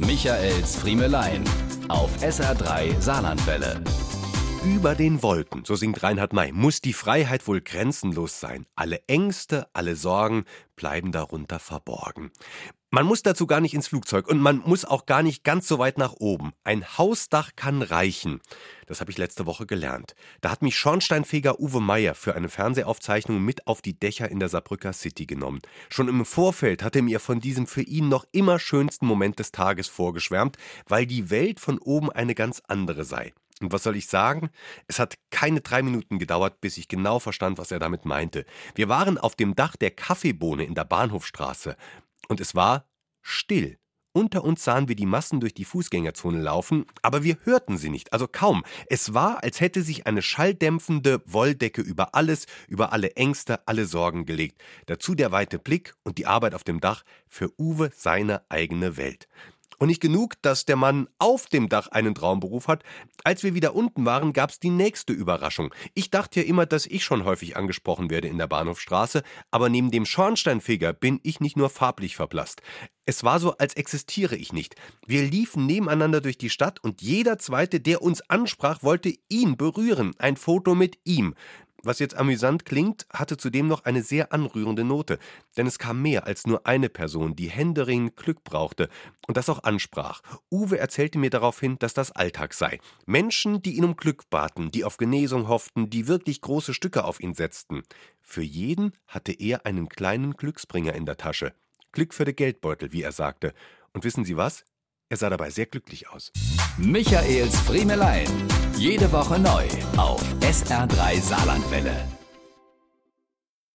Michaels Friemelein auf SR3 Saarlandwelle. Über den Wolken, so singt Reinhard May, muss die Freiheit wohl grenzenlos sein. Alle Ängste, alle Sorgen bleiben darunter verborgen. Man muss dazu gar nicht ins Flugzeug und man muss auch gar nicht ganz so weit nach oben. Ein Hausdach kann reichen. Das habe ich letzte Woche gelernt. Da hat mich Schornsteinfeger Uwe Meier für eine Fernsehaufzeichnung mit auf die Dächer in der Saarbrücker City genommen. Schon im Vorfeld hat er mir von diesem für ihn noch immer schönsten Moment des Tages vorgeschwärmt, weil die Welt von oben eine ganz andere sei. Und was soll ich sagen? Es hat keine drei Minuten gedauert, bis ich genau verstand, was er damit meinte. Wir waren auf dem Dach der Kaffeebohne in der Bahnhofstraße. Und es war still. Unter uns sahen wir die Massen durch die Fußgängerzone laufen, aber wir hörten sie nicht, also kaum. Es war, als hätte sich eine schalldämpfende Wolldecke über alles, über alle Ängste, alle Sorgen gelegt. Dazu der weite Blick und die Arbeit auf dem Dach für Uwe seine eigene Welt. Und nicht genug, dass der Mann auf dem Dach einen Traumberuf hat. Als wir wieder unten waren, gab's die nächste Überraschung. Ich dachte ja immer, dass ich schon häufig angesprochen werde in der Bahnhofstraße, aber neben dem Schornsteinfeger bin ich nicht nur farblich verblasst. Es war so, als existiere ich nicht. Wir liefen nebeneinander durch die Stadt und jeder zweite, der uns ansprach, wollte ihn berühren. Ein Foto mit ihm. Was jetzt amüsant klingt, hatte zudem noch eine sehr anrührende Note, denn es kam mehr als nur eine Person, die händeringend Glück brauchte und das auch ansprach. Uwe erzählte mir daraufhin, dass das Alltag sei. Menschen, die ihn um Glück baten, die auf Genesung hofften, die wirklich große Stücke auf ihn setzten. Für jeden hatte er einen kleinen Glücksbringer in der Tasche. Glück für den Geldbeutel, wie er sagte. Und wissen Sie was? Er sah dabei sehr glücklich aus. Michaels Friemelein. Jede Woche neu auf SR3 Saarlandwelle.